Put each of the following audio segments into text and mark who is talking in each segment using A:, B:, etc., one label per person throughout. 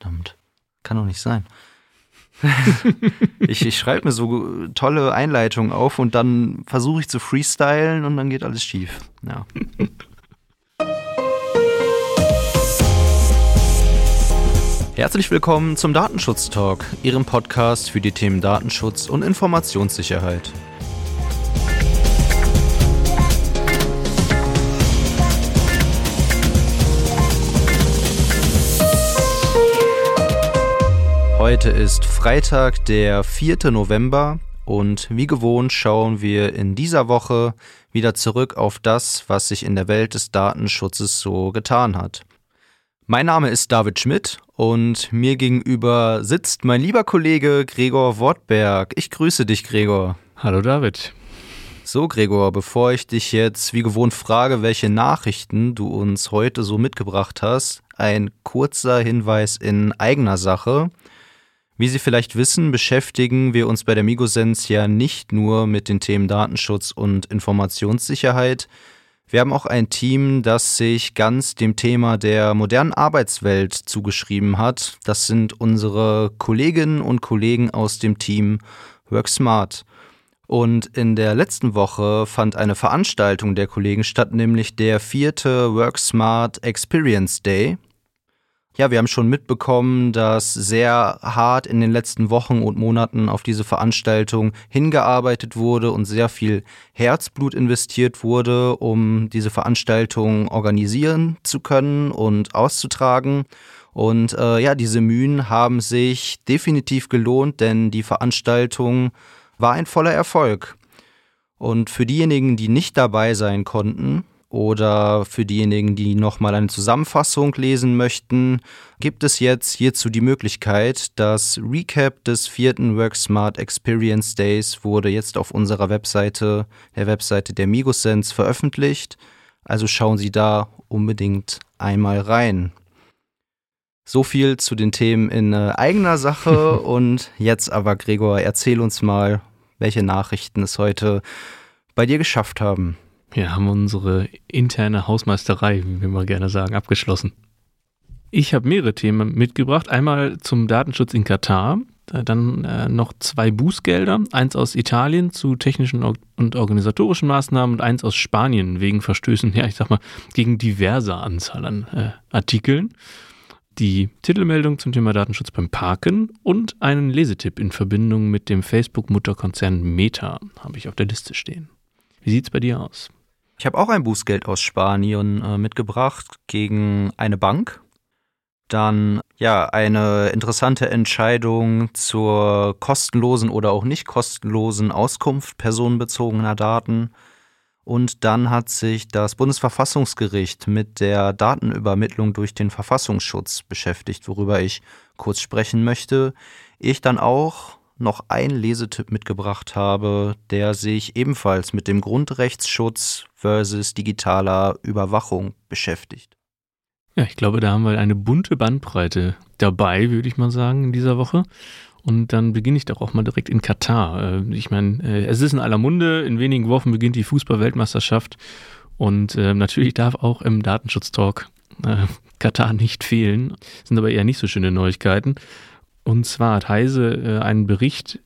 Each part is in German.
A: Verdammt, kann doch nicht sein. ich ich schreibe mir so tolle Einleitungen auf und dann versuche ich zu freestylen und dann geht alles schief. Ja. Herzlich willkommen zum Datenschutz Talk, Ihrem Podcast für die Themen Datenschutz und Informationssicherheit. Heute ist Freitag, der 4. November und wie gewohnt schauen wir in dieser Woche wieder zurück auf das, was sich in der Welt des Datenschutzes so getan hat. Mein Name ist David Schmidt und mir gegenüber sitzt mein lieber Kollege Gregor Wortberg. Ich grüße dich, Gregor.
B: Hallo David.
A: So, Gregor, bevor ich dich jetzt wie gewohnt frage, welche Nachrichten du uns heute so mitgebracht hast, ein kurzer Hinweis in eigener Sache. Wie Sie vielleicht wissen, beschäftigen wir uns bei der Migosens ja nicht nur mit den Themen Datenschutz und Informationssicherheit. Wir haben auch ein Team, das sich ganz dem Thema der modernen Arbeitswelt zugeschrieben hat. Das sind unsere Kolleginnen und Kollegen aus dem Team WorkSmart. Und in der letzten Woche fand eine Veranstaltung der Kollegen statt, nämlich der vierte WorkSmart Experience Day. Ja, wir haben schon mitbekommen, dass sehr hart in den letzten Wochen und Monaten auf diese Veranstaltung hingearbeitet wurde und sehr viel Herzblut investiert wurde, um diese Veranstaltung organisieren zu können und auszutragen. Und äh, ja, diese Mühen haben sich definitiv gelohnt, denn die Veranstaltung war ein voller Erfolg. Und für diejenigen, die nicht dabei sein konnten, oder für diejenigen, die nochmal eine Zusammenfassung lesen möchten, gibt es jetzt hierzu die Möglichkeit. Das Recap des vierten WorkSmart Experience Days wurde jetzt auf unserer Webseite, der Webseite der Migosense veröffentlicht. Also schauen Sie da unbedingt einmal rein. So viel zu den Themen in äh, eigener Sache und jetzt aber Gregor, erzähl uns mal, welche Nachrichten es heute bei dir geschafft haben.
B: Wir haben unsere interne Hausmeisterei, wie wir mal gerne sagen, abgeschlossen. Ich habe mehrere Themen mitgebracht. Einmal zum Datenschutz in Katar, dann äh, noch zwei Bußgelder, eins aus Italien zu technischen und organisatorischen Maßnahmen und eins aus Spanien wegen Verstößen, ja, ich sag mal, gegen diverse Anzahl an äh, Artikeln. Die Titelmeldung zum Thema Datenschutz beim Parken und einen Lesetipp in Verbindung mit dem Facebook-Mutterkonzern Meta habe ich auf der Liste stehen. Wie sieht es bei dir aus?
A: Ich habe auch ein Bußgeld aus Spanien äh, mitgebracht gegen eine Bank. Dann ja eine interessante Entscheidung zur kostenlosen oder auch nicht kostenlosen Auskunft personenbezogener Daten. Und dann hat sich das Bundesverfassungsgericht mit der Datenübermittlung durch den Verfassungsschutz beschäftigt, worüber ich kurz sprechen möchte. Ich dann auch noch einen Lesetipp mitgebracht habe, der sich ebenfalls mit dem Grundrechtsschutz versus digitaler Überwachung beschäftigt.
B: Ja, ich glaube, da haben wir eine bunte Bandbreite dabei, würde ich mal sagen, in dieser Woche. Und dann beginne ich doch auch mal direkt in Katar. Äh, ich meine, äh, es ist in aller Munde, in wenigen Wochen beginnt die Fußball-Weltmeisterschaft und äh, natürlich darf auch im Datenschutztalk Katar nicht fehlen. Das sind aber eher nicht so schöne Neuigkeiten. Und zwar hat Heise äh, einen Bericht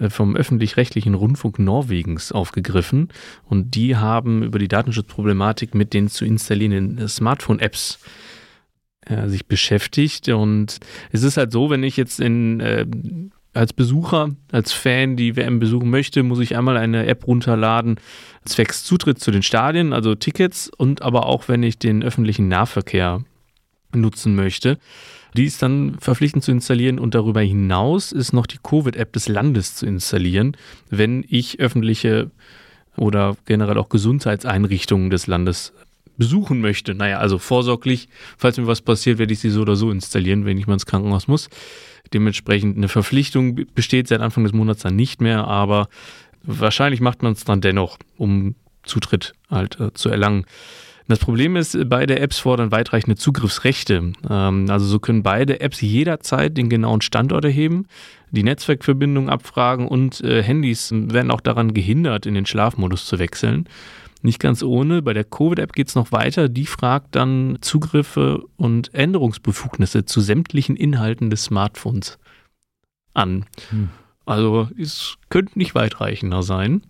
B: äh, vom öffentlich-rechtlichen Rundfunk Norwegens aufgegriffen und die haben über die Datenschutzproblematik mit den zu installierenden äh, Smartphone-Apps äh, sich beschäftigt. Und es ist halt so, wenn ich jetzt in, äh, als Besucher, als Fan die WM besuchen möchte, muss ich einmal eine App runterladen, zwecks Zutritt zu den Stadien, also Tickets und aber auch, wenn ich den öffentlichen Nahverkehr nutzen möchte. Die ist dann verpflichtend zu installieren und darüber hinaus ist noch die Covid-App des Landes zu installieren, wenn ich öffentliche oder generell auch Gesundheitseinrichtungen des Landes besuchen möchte. Naja, also vorsorglich, falls mir was passiert, werde ich sie so oder so installieren, wenn ich mal ins Krankenhaus muss. Dementsprechend eine Verpflichtung besteht seit Anfang des Monats dann nicht mehr, aber wahrscheinlich macht man es dann dennoch, um Zutritt halt äh, zu erlangen. Das Problem ist, beide Apps fordern weitreichende Zugriffsrechte. Ähm, also so können beide Apps jederzeit den genauen Standort erheben, die Netzwerkverbindung abfragen und äh, Handys werden auch daran gehindert, in den Schlafmodus zu wechseln. Nicht ganz ohne. Bei der Covid-App geht es noch weiter. Die fragt dann Zugriffe und Änderungsbefugnisse zu sämtlichen Inhalten des Smartphones an. Hm. Also es könnte nicht weitreichender sein.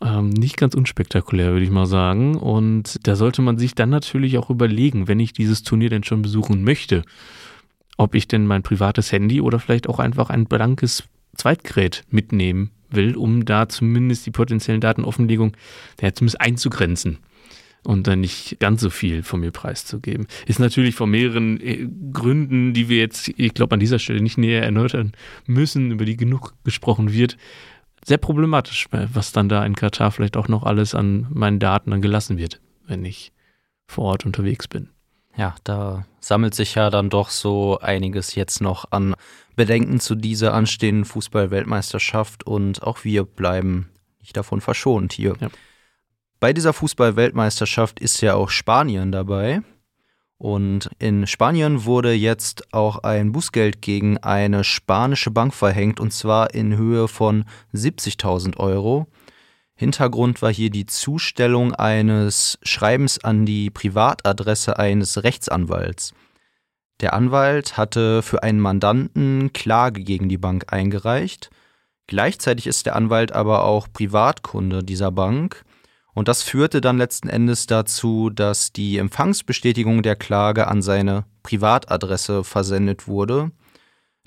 B: Ähm, nicht ganz unspektakulär, würde ich mal sagen. Und da sollte man sich dann natürlich auch überlegen, wenn ich dieses Turnier denn schon besuchen möchte, ob ich denn mein privates Handy oder vielleicht auch einfach ein blankes Zweitgerät mitnehmen will, um da zumindest die potenziellen Datenoffenlegung ja, zumindest einzugrenzen und dann nicht ganz so viel von mir preiszugeben. Ist natürlich von mehreren äh, Gründen, die wir jetzt, ich glaube, an dieser Stelle nicht näher erläutern müssen, über die genug gesprochen wird, sehr problematisch, was dann da in Katar vielleicht auch noch alles an meinen Daten dann gelassen wird, wenn ich vor Ort unterwegs bin.
A: Ja, da sammelt sich ja dann doch so einiges jetzt noch an Bedenken zu dieser anstehenden Fußball-Weltmeisterschaft und auch wir bleiben nicht davon verschont hier. Ja. Bei dieser Fußball-Weltmeisterschaft ist ja auch Spanien dabei. Und in Spanien wurde jetzt auch ein Bußgeld gegen eine spanische Bank verhängt, und zwar in Höhe von 70.000 Euro. Hintergrund war hier die Zustellung eines Schreibens an die Privatadresse eines Rechtsanwalts. Der Anwalt hatte für einen Mandanten Klage gegen die Bank eingereicht. Gleichzeitig ist der Anwalt aber auch Privatkunde dieser Bank und das führte dann letzten Endes dazu, dass die Empfangsbestätigung der Klage an seine Privatadresse versendet wurde.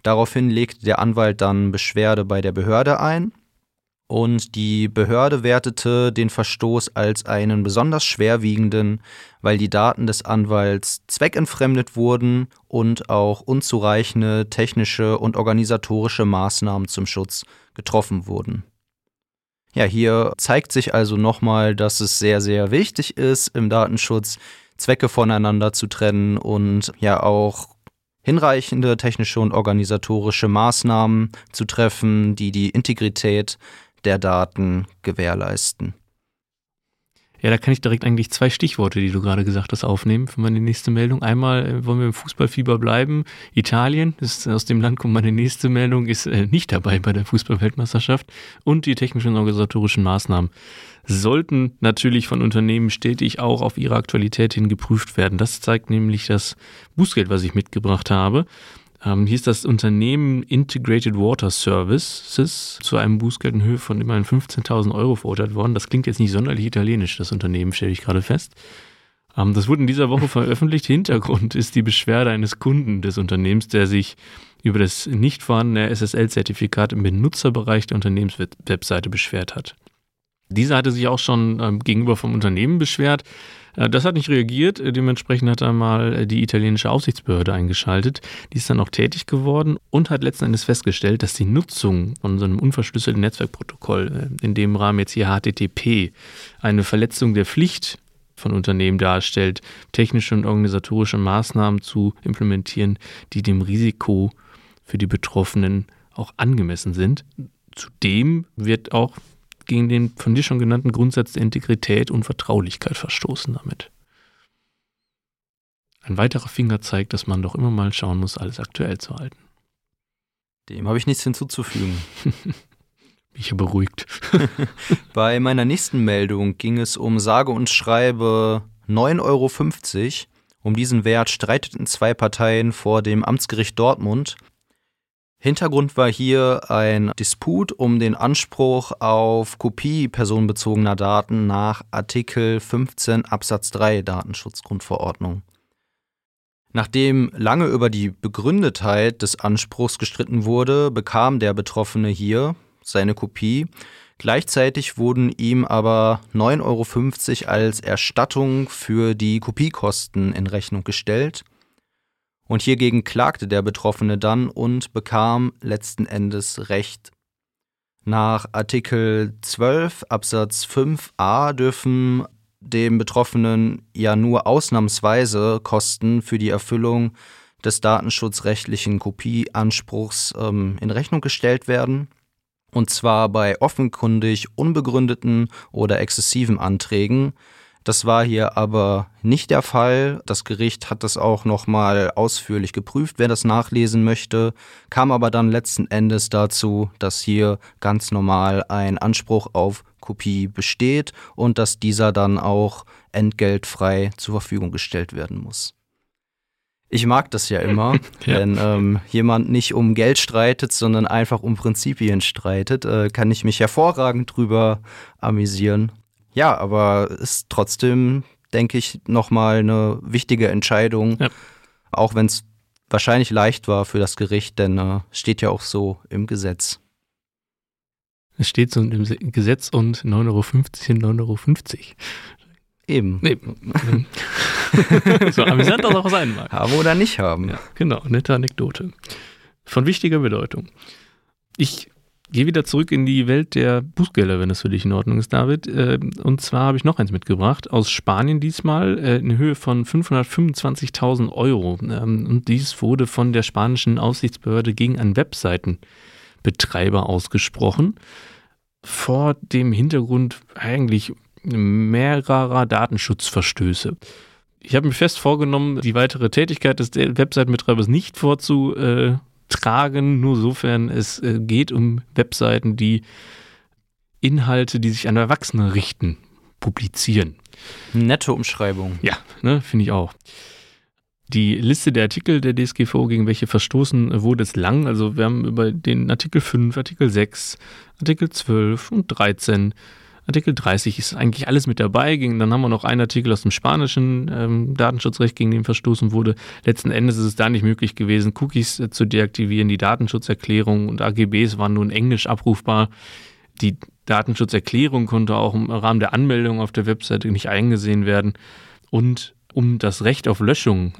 A: Daraufhin legte der Anwalt dann Beschwerde bei der Behörde ein und die Behörde wertete den Verstoß als einen besonders schwerwiegenden, weil die Daten des Anwalts zweckentfremdet wurden und auch unzureichende technische und organisatorische Maßnahmen zum Schutz getroffen wurden. Ja, hier zeigt sich also nochmal, dass es sehr, sehr wichtig ist, im Datenschutz Zwecke voneinander zu trennen und ja auch hinreichende technische und organisatorische Maßnahmen zu treffen, die die Integrität der Daten gewährleisten.
B: Ja, da kann ich direkt eigentlich zwei Stichworte, die du gerade gesagt hast, aufnehmen für meine nächste Meldung. Einmal äh, wollen wir im Fußballfieber bleiben. Italien, ist, aus dem Land kommt meine nächste Meldung, ist äh, nicht dabei bei der Fußballweltmeisterschaft. Und die technischen und organisatorischen Maßnahmen sollten natürlich von Unternehmen stetig auch auf ihre Aktualität hin geprüft werden. Das zeigt nämlich das Bußgeld, was ich mitgebracht habe. Ähm, hier ist das Unternehmen Integrated Water Services zu einem Bußgeld in Höhe von immerhin 15.000 Euro verurteilt worden. Das klingt jetzt nicht sonderlich italienisch, das Unternehmen, stelle ich gerade fest. Ähm, das wurde in dieser Woche veröffentlicht. Hintergrund ist die Beschwerde eines Kunden des Unternehmens, der sich über das nicht vorhandene SSL-Zertifikat im Benutzerbereich der Unternehmenswebseite beschwert hat. Dieser hatte sich auch schon ähm, gegenüber vom Unternehmen beschwert. Äh, das hat nicht reagiert. Äh, dementsprechend hat er mal äh, die italienische Aufsichtsbehörde eingeschaltet. Die ist dann auch tätig geworden und hat letzten Endes festgestellt, dass die Nutzung von so einem unverschlüsselten Netzwerkprotokoll, in dem Rahmen jetzt hier HTTP, eine Verletzung der Pflicht von Unternehmen darstellt, technische und organisatorische Maßnahmen zu implementieren, die dem Risiko für die Betroffenen auch angemessen sind. Zudem wird auch gegen den von dir schon genannten Grundsatz der Integrität und Vertraulichkeit verstoßen damit. Ein weiterer Finger zeigt, dass man doch immer mal schauen muss, alles aktuell zu halten.
A: Dem habe ich nichts hinzuzufügen.
B: Mich ja beruhigt.
A: Bei meiner nächsten Meldung ging es um sage und schreibe 9,50 Euro. Um diesen Wert streiteten zwei Parteien vor dem Amtsgericht Dortmund. Hintergrund war hier ein Disput um den Anspruch auf Kopie personenbezogener Daten nach Artikel 15 Absatz 3 Datenschutzgrundverordnung. Nachdem lange über die Begründetheit des Anspruchs gestritten wurde, bekam der Betroffene hier seine Kopie. Gleichzeitig wurden ihm aber 9,50 Euro als Erstattung für die Kopiekosten in Rechnung gestellt und hiergegen klagte der Betroffene dann und bekam letzten Endes Recht. Nach Artikel 12 Absatz 5a dürfen dem Betroffenen ja nur ausnahmsweise Kosten für die Erfüllung des datenschutzrechtlichen Kopieanspruchs ähm, in Rechnung gestellt werden. Und zwar bei offenkundig unbegründeten oder exzessiven Anträgen, Das war hier aber nicht der Fall. Das Gericht hat das auch nochmal ausführlich geprüft, wer das nachlesen möchte, kam aber dann letzten Endes dazu, dass hier ganz normal ein Anspruch auf Kopie besteht und dass dieser dann auch entgeltfrei zur Verfügung gestellt werden muss. Ich mag das ja immer, ja. wenn ähm, jemand nicht um Geld streitet, sondern einfach um Prinzipien streitet, äh, kann ich mich hervorragend drüber amüsieren. Ja, aber ist trotzdem, denke ich, nochmal eine wichtige Entscheidung, ja. auch wenn es wahrscheinlich leicht war für das Gericht, denn äh, steht ja auch so im Gesetz.
B: Es steht so im Gesetz und 9,50 Euro sind 9,50 Euro.
A: Eben.
B: Nee. so amüsant das auch sein mag.
A: Haben oder nicht haben.
B: Ja, genau, nette Anekdote. Von wichtiger Bedeutung. Ich gehe wieder zurück in die Welt der Bußgelder, wenn das für dich in Ordnung ist, David. Äh, und zwar habe ich noch eins mitgebracht, aus Spanien diesmal, äh, in Höhe von 525.000 Euro. Ähm, und dies wurde von der spanischen Aufsichtsbehörde gegen einen Webseitenbetreiber ausgesprochen. Vor dem Hintergrund eigentlich mehrerer Datenschutzverstöße. Ich habe mir fest vorgenommen, die weitere Tätigkeit des Webseitenbetreibers nicht vorzutragen, nur sofern es äh, geht um Webseiten, die Inhalte, die sich an Erwachsene richten, publizieren.
A: Nette Umschreibung.
B: Ja, ne, finde ich auch. Die Liste der Artikel der DSGVO, gegen welche verstoßen wurde, ist lang. Also wir haben über den Artikel 5, Artikel 6, Artikel 12 und 13 Artikel 30 ist eigentlich alles mit dabei. Dann haben wir noch einen Artikel aus dem spanischen ähm, Datenschutzrecht, gegen den verstoßen wurde. Letzten Endes ist es da nicht möglich gewesen, Cookies äh, zu deaktivieren. Die Datenschutzerklärung und AGBs waren nur in Englisch abrufbar. Die Datenschutzerklärung konnte auch im Rahmen der Anmeldung auf der Webseite nicht eingesehen werden. Und um das Recht auf Löschung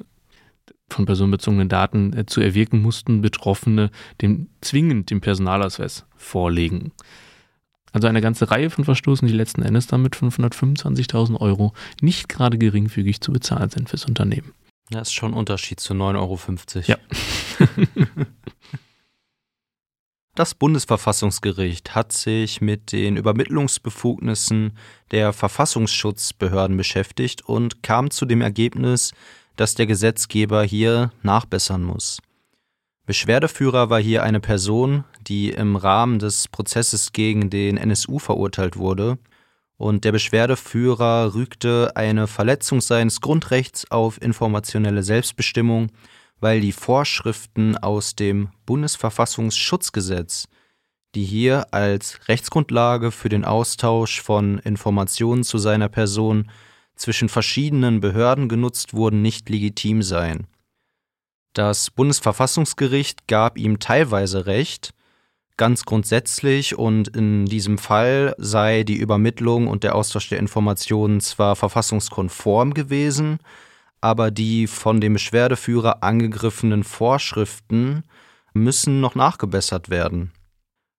B: von personenbezogenen Daten äh, zu erwirken, mussten Betroffene dem, zwingend den Personalausweis vorlegen. Also eine ganze Reihe von Verstoßen, die letzten Endes dann mit 525.000 Euro nicht gerade geringfügig zu bezahlen sind fürs Unternehmen.
A: Das ist schon ein Unterschied zu 9,50 Euro.
B: Ja.
A: Das Bundesverfassungsgericht hat sich mit den Übermittlungsbefugnissen der Verfassungsschutzbehörden beschäftigt und kam zu dem Ergebnis, dass der Gesetzgeber hier nachbessern muss. Beschwerdeführer war hier eine Person, die im Rahmen des Prozesses gegen den NSU verurteilt wurde, und der Beschwerdeführer rügte eine Verletzung seines Grundrechts auf informationelle Selbstbestimmung, weil die Vorschriften aus dem Bundesverfassungsschutzgesetz, die hier als Rechtsgrundlage für den Austausch von Informationen zu seiner Person zwischen verschiedenen Behörden genutzt wurden, nicht legitim seien. Das Bundesverfassungsgericht gab ihm teilweise Recht, ganz grundsätzlich und in diesem Fall sei die Übermittlung und der Austausch der Informationen zwar verfassungskonform gewesen, aber die von dem Beschwerdeführer angegriffenen Vorschriften müssen noch nachgebessert werden.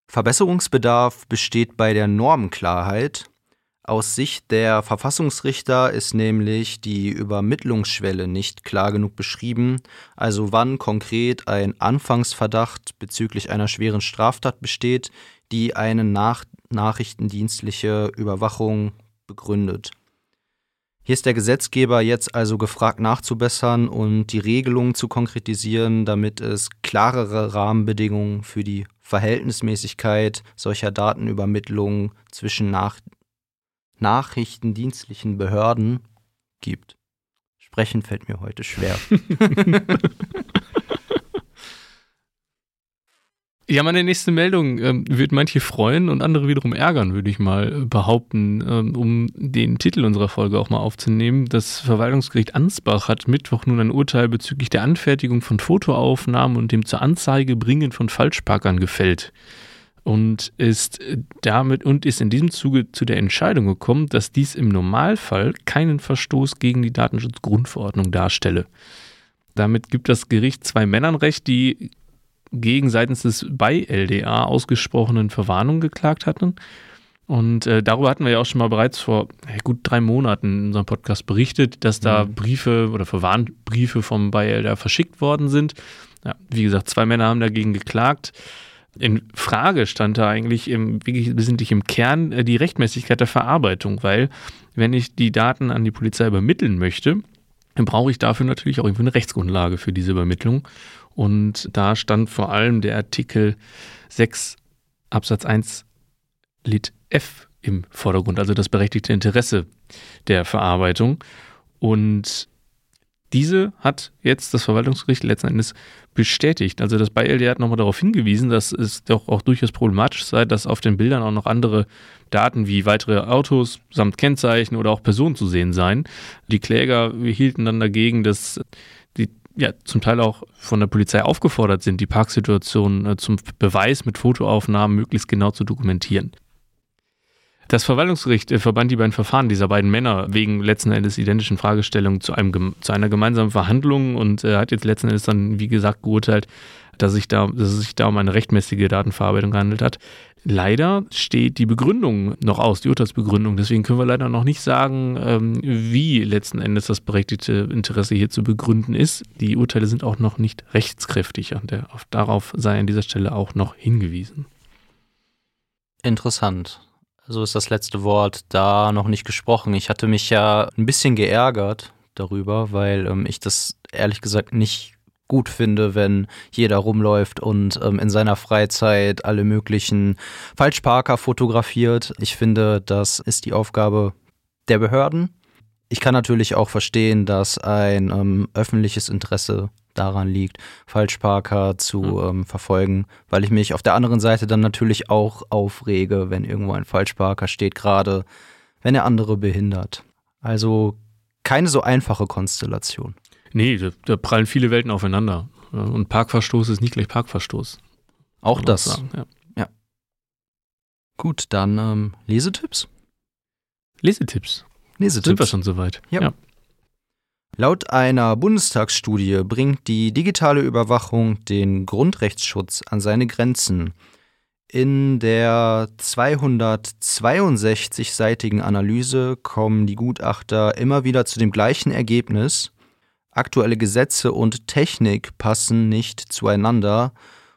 A: Verbesserungsbedarf besteht bei der Normenklarheit, aus Sicht der Verfassungsrichter ist nämlich die Übermittlungsschwelle nicht klar genug beschrieben, also wann konkret ein Anfangsverdacht bezüglich einer schweren Straftat besteht, die eine nach nachrichtendienstliche Überwachung begründet. Hier ist der Gesetzgeber jetzt also gefragt nachzubessern und die Regelungen zu konkretisieren, damit es klarere Rahmenbedingungen für die Verhältnismäßigkeit solcher Datenübermittlungen zwischen nach nachrichtendienstlichen Behörden gibt. Sprechen fällt mir heute schwer.
B: Ja, meine nächste Meldung ähm, wird manche freuen und andere wiederum ärgern, würde ich mal behaupten, ähm, um den Titel unserer Folge auch mal aufzunehmen. Das Verwaltungsgericht Ansbach hat Mittwoch nun ein Urteil bezüglich der Anfertigung von Fotoaufnahmen und dem zur Anzeige bringen von Falschparkern gefällt und ist damit und ist in diesem Zuge zu der Entscheidung gekommen, dass dies im Normalfall keinen Verstoß gegen die Datenschutzgrundverordnung darstelle. Damit gibt das Gericht zwei Männern recht, die gegen seitens des bei LDA ausgesprochenen Verwarnungen geklagt hatten. Und äh, darüber hatten wir ja auch schon mal bereits vor äh, gut drei Monaten in unserem Podcast berichtet, dass da mhm. Briefe oder Verwarnbriefe vom bei LDA verschickt worden sind. Ja, wie gesagt, zwei Männer haben dagegen geklagt in Frage stand da eigentlich im, wirklich wesentlich im Kern äh, die Rechtmäßigkeit der Verarbeitung, weil wenn ich die Daten an die Polizei übermitteln möchte, dann brauche ich dafür natürlich auch irgendwie eine Rechtsgrundlage für diese Übermittlung. Und da stand vor allem der Artikel 6 Absatz 1 Lit F im Vordergrund, also das berechtigte Interesse der Verarbeitung. Und diese hat jetzt das Verwaltungsgericht letzten Endes bestätigt. Also das BayLD hat nochmal darauf hingewiesen, dass es doch auch durchaus problematisch sei, dass auf den Bildern auch noch andere Daten wie weitere Autos samt Kennzeichen oder auch Personen zu sehen seien. Die Kläger hielten dann dagegen, dass die ja zum Teil auch von der Polizei aufgefordert sind, die Parksituation äh, zum Beweis mit Fotoaufnahmen möglichst genau zu dokumentieren. Das Verwaltungsgericht äh, verband die beiden Verfahren dieser beiden Männer wegen letzten Endes identischen Fragestellungen zu, einem, zu einer gemeinsamen Verhandlung und äh, hat jetzt letzten Endes dann, wie gesagt, geurteilt, dass, sich da, dass es sich da um eine rechtmäßige Datenverarbeitung gehandelt hat. Leider steht die Begründung noch aus, die Urteilsbegründung. Deswegen können wir leider noch nicht sagen, ähm, wie letzten Endes das berechtigte Interesse hier zu begründen ist. Die Urteile sind auch noch nicht rechtskräftig und auf, darauf sei an dieser Stelle auch noch hingewiesen.
A: Interessant. So ist das letzte Wort da noch nicht gesprochen. Ich hatte mich ja ein bisschen geärgert darüber, weil ähm, ich das ehrlich gesagt nicht gut finde, wenn jeder rumläuft und ähm, in seiner Freizeit alle möglichen Falschparker fotografiert. Ich finde, das ist die Aufgabe der Behörden. Ich kann natürlich auch verstehen, dass ein ähm, öffentliches Interesse daran liegt, Falschparker zu mhm. ähm, verfolgen, weil ich mich auf der anderen Seite dann natürlich auch aufrege, wenn irgendwo ein Falschparker steht, gerade wenn er andere behindert. Also keine so einfache Konstellation.
B: Nee, da, da prallen viele Welten aufeinander. Und Parkverstoß ist nicht gleich Parkverstoß.
A: Auch das. Sagen, ja. ja. Gut, dann ähm, Lesetipps?
B: Lesetipps. Lesetipps. Sind wir schon soweit?
A: ja. ja. Laut einer Bundestagsstudie bringt die digitale Überwachung den Grundrechtsschutz an seine Grenzen. In der 262-seitigen Analyse kommen die Gutachter immer wieder zu dem gleichen Ergebnis. Aktuelle Gesetze und Technik passen nicht zueinander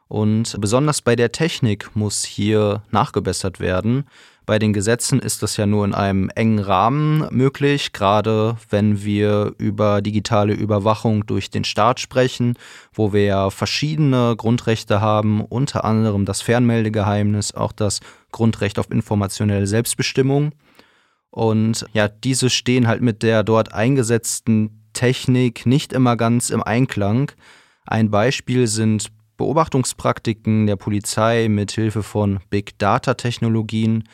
A: und besonders bei der Technik muss hier nachgebessert werden. Bei den Gesetzen ist das ja nur in einem engen Rahmen möglich, gerade wenn wir über digitale Überwachung durch den Staat sprechen, wo wir ja verschiedene Grundrechte haben, unter anderem das Fernmeldegeheimnis, auch das Grundrecht auf informationelle Selbstbestimmung. Und ja, diese stehen halt mit der dort eingesetzten Technik nicht immer ganz im Einklang. Ein Beispiel sind Beobachtungspraktiken der Polizei mit Hilfe von Big Data Technologien,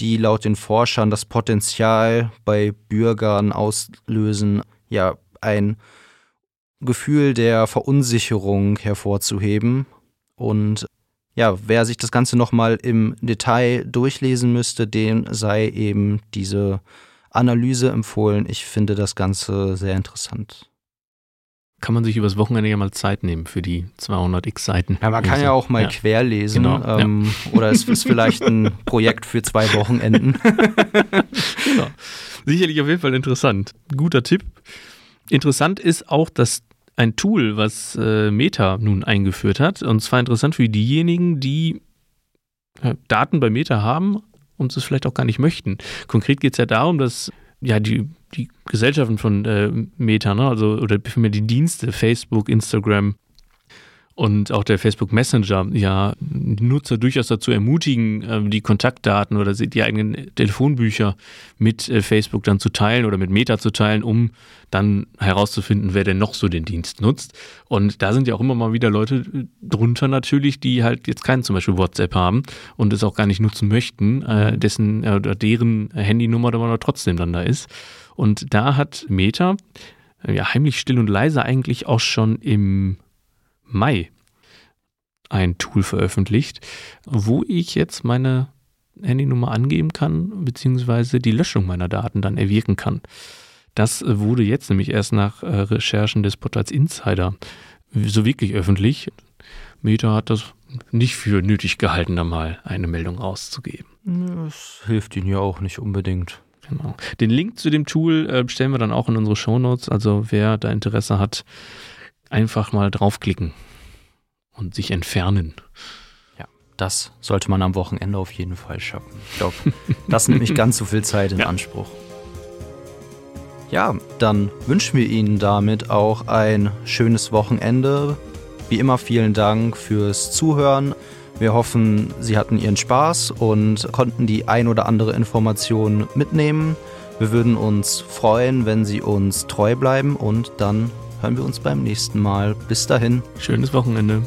A: die laut den Forschern das Potenzial bei Bürgern auslösen, ja, ein Gefühl der Verunsicherung hervorzuheben. Und ja, wer sich das Ganze nochmal im Detail durchlesen müsste, dem sei eben diese Analyse empfohlen. Ich finde das Ganze sehr interessant
B: kann man sich übers Wochenende ja mal Zeit nehmen für die 200 x Seiten.
A: Ja, man kann ja auch mal ja. querlesen. Genau, ähm, ja. Oder es ist vielleicht ein Projekt für zwei Wochenenden.
B: genau. Sicherlich auf jeden Fall interessant. Guter Tipp. Interessant ist auch, dass ein Tool, was äh, Meta nun eingeführt hat, und zwar interessant für diejenigen, die äh, Daten bei Meta haben und es vielleicht auch gar nicht möchten. Konkret geht es ja darum, dass ja, die, die Gesellschaften von äh, Meta, ne? also oder vielmehr die Dienste, Facebook, Instagram, und auch der Facebook Messenger ja Nutzer durchaus dazu ermutigen, ähm, die Kontaktdaten oder die eigenen Telefonbücher mit äh, Facebook dann zu teilen oder mit Meta zu teilen, um dann herauszufinden, wer denn noch so den Dienst nutzt. Und da sind ja auch immer mal wieder Leute äh, drunter natürlich, die halt jetzt keinen zum Beispiel WhatsApp haben und es auch gar nicht nutzen möchten, äh, dessen oder deren Handynummer aber trotzdem dann da ist. Und da hat Meta ja heimlich still und leise eigentlich auch schon im Mai ein Tool veröffentlicht, wo ich jetzt meine Handynummer angeben kann, beziehungsweise die Löschung meiner Daten dann erwirken kann. Das wurde jetzt nämlich erst nach äh, Recherchen des Portals Insider so wirklich öffentlich. Meta hat das nicht für nötig gehalten, da mal eine Meldung rauszugeben.
A: Das hilft ihnen ja auch nicht unbedingt.
B: Genau. Den Link zu dem Tool äh, stellen wir dann auch in unsere Shownotes. Also wer da Interesse hat, einfach mal draufklicken und sich entfernen.
A: Ja, das sollte man am Wochenende auf jeden Fall schaffen. Ich glaube, das nimmt nicht ganz so viel Zeit in ja. Anspruch. Ja, dann wünschen wir Ihnen damit auch ein schönes Wochenende. Wie immer vielen Dank fürs Zuhören. Wir hoffen, Sie hatten Ihren Spaß und konnten die ein oder andere Information mitnehmen. Wir würden uns freuen, wenn Sie uns treu bleiben und dann hören wir uns beim nächsten Mal. Bis dahin.
B: Schönes Wochenende.